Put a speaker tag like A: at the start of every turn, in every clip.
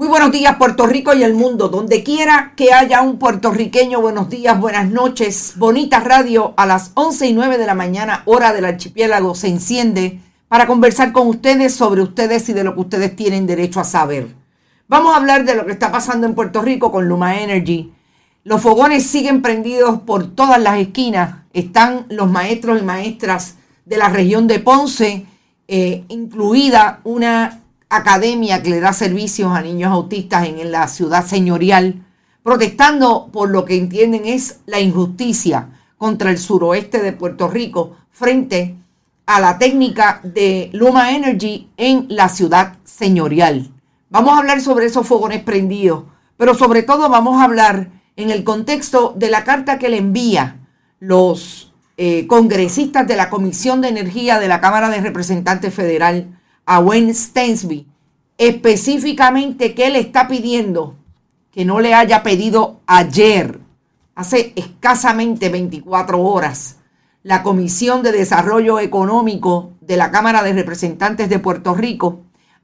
A: Muy buenos días Puerto Rico y el mundo, donde quiera que haya un puertorriqueño, buenos días, buenas noches, bonita radio a las 11 y 9 de la mañana, hora del archipiélago, se enciende para conversar con ustedes sobre ustedes y de lo que ustedes tienen derecho a saber. Vamos a hablar de lo que está pasando en Puerto Rico con Luma Energy. Los fogones siguen prendidos por todas las esquinas, están los maestros y maestras de la región de Ponce, eh, incluida una academia que le da servicios a niños autistas en la ciudad señorial, protestando por lo que entienden es la injusticia contra el suroeste de Puerto Rico frente a la técnica de Luma Energy en la ciudad señorial. Vamos a hablar sobre esos fogones prendidos, pero sobre todo vamos a hablar en el contexto de la carta que le envía los eh, congresistas de la Comisión de Energía de la Cámara de Representantes Federal a Wayne Stainsby, específicamente que le está pidiendo que no le haya pedido ayer, hace escasamente 24 horas, la Comisión de Desarrollo Económico de la Cámara de Representantes de Puerto Rico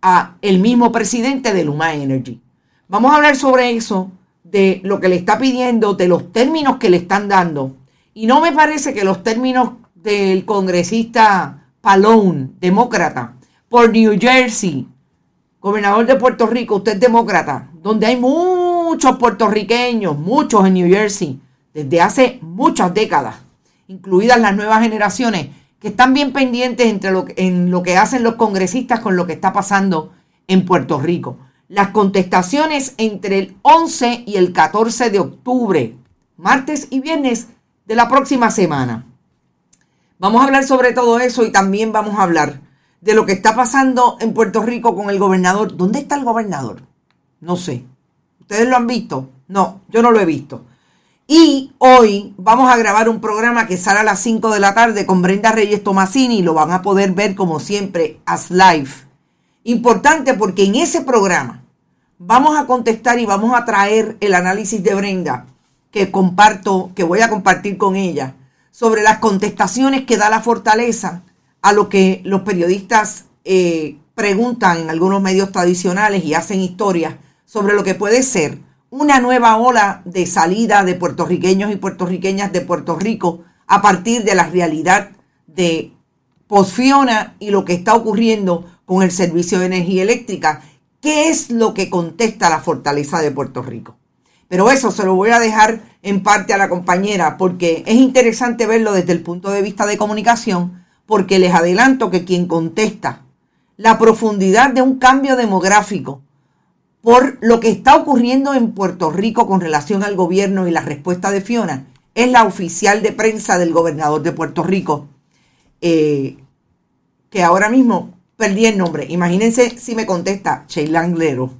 A: a el mismo presidente de Luma Energy. Vamos a hablar sobre eso, de lo que le está pidiendo, de los términos que le están dando. Y no me parece que los términos del congresista Palone, demócrata, por New Jersey, gobernador de Puerto Rico, usted es demócrata, donde hay muchos puertorriqueños, muchos en New Jersey, desde hace muchas décadas, incluidas las nuevas generaciones, que están bien pendientes entre en lo que hacen los congresistas con lo que está pasando en Puerto Rico. Las contestaciones entre el 11 y el 14 de octubre, martes y viernes de la próxima semana. Vamos a hablar sobre todo eso y también vamos a hablar de lo que está pasando en Puerto Rico con el gobernador. ¿Dónde está el gobernador? No sé. ¿Ustedes lo han visto? No, yo no lo he visto. Y hoy vamos a grabar un programa que sale a las 5 de la tarde con Brenda Reyes Tomasini. Lo van a poder ver como siempre as live. Importante porque en ese programa vamos a contestar y vamos a traer el análisis de Brenda que comparto, que voy a compartir con ella sobre las contestaciones que da la fortaleza a lo que los periodistas eh, preguntan en algunos medios tradicionales y hacen historias sobre lo que puede ser una nueva ola de salida de puertorriqueños y puertorriqueñas de Puerto Rico a partir de la realidad de Posfiona y lo que está ocurriendo con el servicio de energía eléctrica. ¿Qué es lo que contesta la fortaleza de Puerto Rico? Pero eso se lo voy a dejar en parte a la compañera porque es interesante verlo desde el punto de vista de comunicación porque les adelanto que quien contesta la profundidad de un cambio demográfico por lo que está ocurriendo en Puerto Rico con relación al gobierno y la respuesta de Fiona, es la oficial de prensa del gobernador de Puerto Rico, eh, que ahora mismo perdí el nombre. Imagínense si me contesta Sheila Anglero.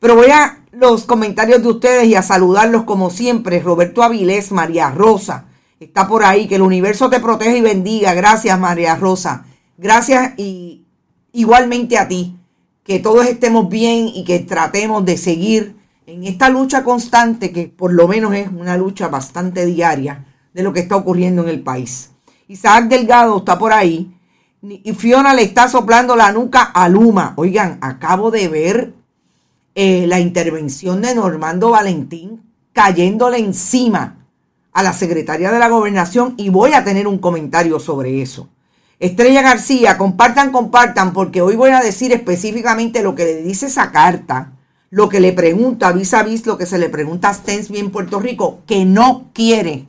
A: Pero voy a los comentarios de ustedes y a saludarlos como siempre. Roberto Avilés, María Rosa, está por ahí. Que el universo te proteja y bendiga. Gracias, María Rosa. Gracias y igualmente a ti. Que todos estemos bien y que tratemos de seguir en esta lucha constante, que por lo menos es una lucha bastante diaria de lo que está ocurriendo en el país. Isaac Delgado está por ahí. Y Fiona le está soplando la nuca a Luma. Oigan, acabo de ver eh, la intervención de Normando Valentín cayéndole encima a la secretaria de la gobernación y voy a tener un comentario sobre eso. Estrella García, compartan, compartan, porque hoy voy a decir específicamente lo que le dice esa carta, lo que le pregunta vis a vis, lo que se le pregunta a Stensby en Puerto Rico, que no quiere,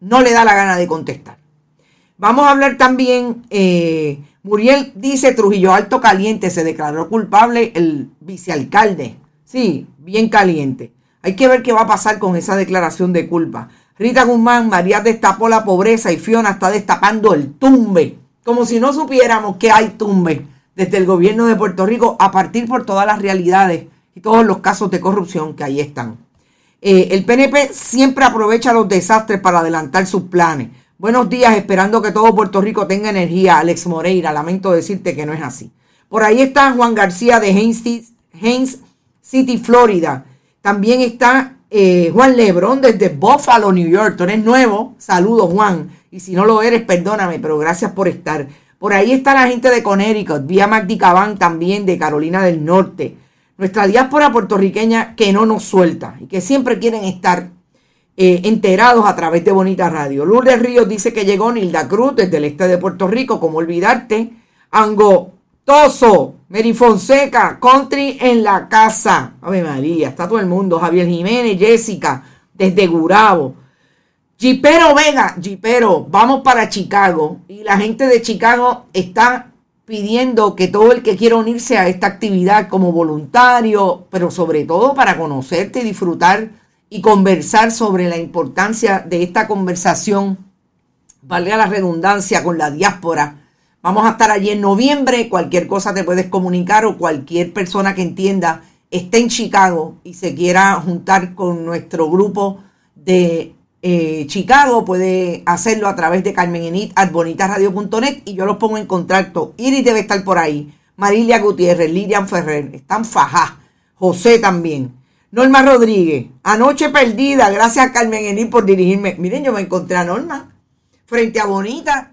A: no le da la gana de contestar. Vamos a hablar también, eh, Muriel dice Trujillo Alto Caliente, se declaró culpable el vicealcalde Sí, bien caliente. Hay que ver qué va a pasar con esa declaración de culpa. Rita Guzmán, María destapó la pobreza y Fiona está destapando el tumbe. Como si no supiéramos que hay tumbe desde el gobierno de Puerto Rico a partir por todas las realidades y todos los casos de corrupción que ahí están. Eh, el PNP siempre aprovecha los desastres para adelantar sus planes. Buenos días, esperando que todo Puerto Rico tenga energía. Alex Moreira, lamento decirte que no es así. Por ahí está Juan García de Haynes City, Florida. También está eh, Juan Lebron desde Buffalo, New York. Tú eres nuevo. Saludos, Juan. Y si no lo eres, perdóname, pero gracias por estar. Por ahí está la gente de Connecticut, vía Magdi Cabán también de Carolina del Norte. Nuestra diáspora puertorriqueña que no nos suelta y que siempre quieren estar eh, enterados a través de Bonita Radio. Lourdes Ríos dice que llegó Nilda Cruz desde el este de Puerto Rico, como olvidarte. Ango Toso, Mary Fonseca, Country en la casa. Ave María, está todo el mundo. Javier Jiménez, Jessica, desde Gurabo. Jipero Vega, Jipero, vamos para Chicago. Y la gente de Chicago está pidiendo que todo el que quiera unirse a esta actividad como voluntario, pero sobre todo para conocerte, disfrutar y conversar sobre la importancia de esta conversación, valga la redundancia, con la diáspora Vamos a estar allí en noviembre. Cualquier cosa te puedes comunicar o cualquier persona que entienda esté en Chicago y se quiera juntar con nuestro grupo de eh, Chicago puede hacerlo a través de Carmen at bonitasradio.net y yo los pongo en contacto. Iris debe estar por ahí. Marilia Gutiérrez, Lilian Ferrer, están fajá. José también. Norma Rodríguez, anoche perdida, gracias a Carmen Enid por dirigirme. Miren, yo me encontré a Norma frente a Bonita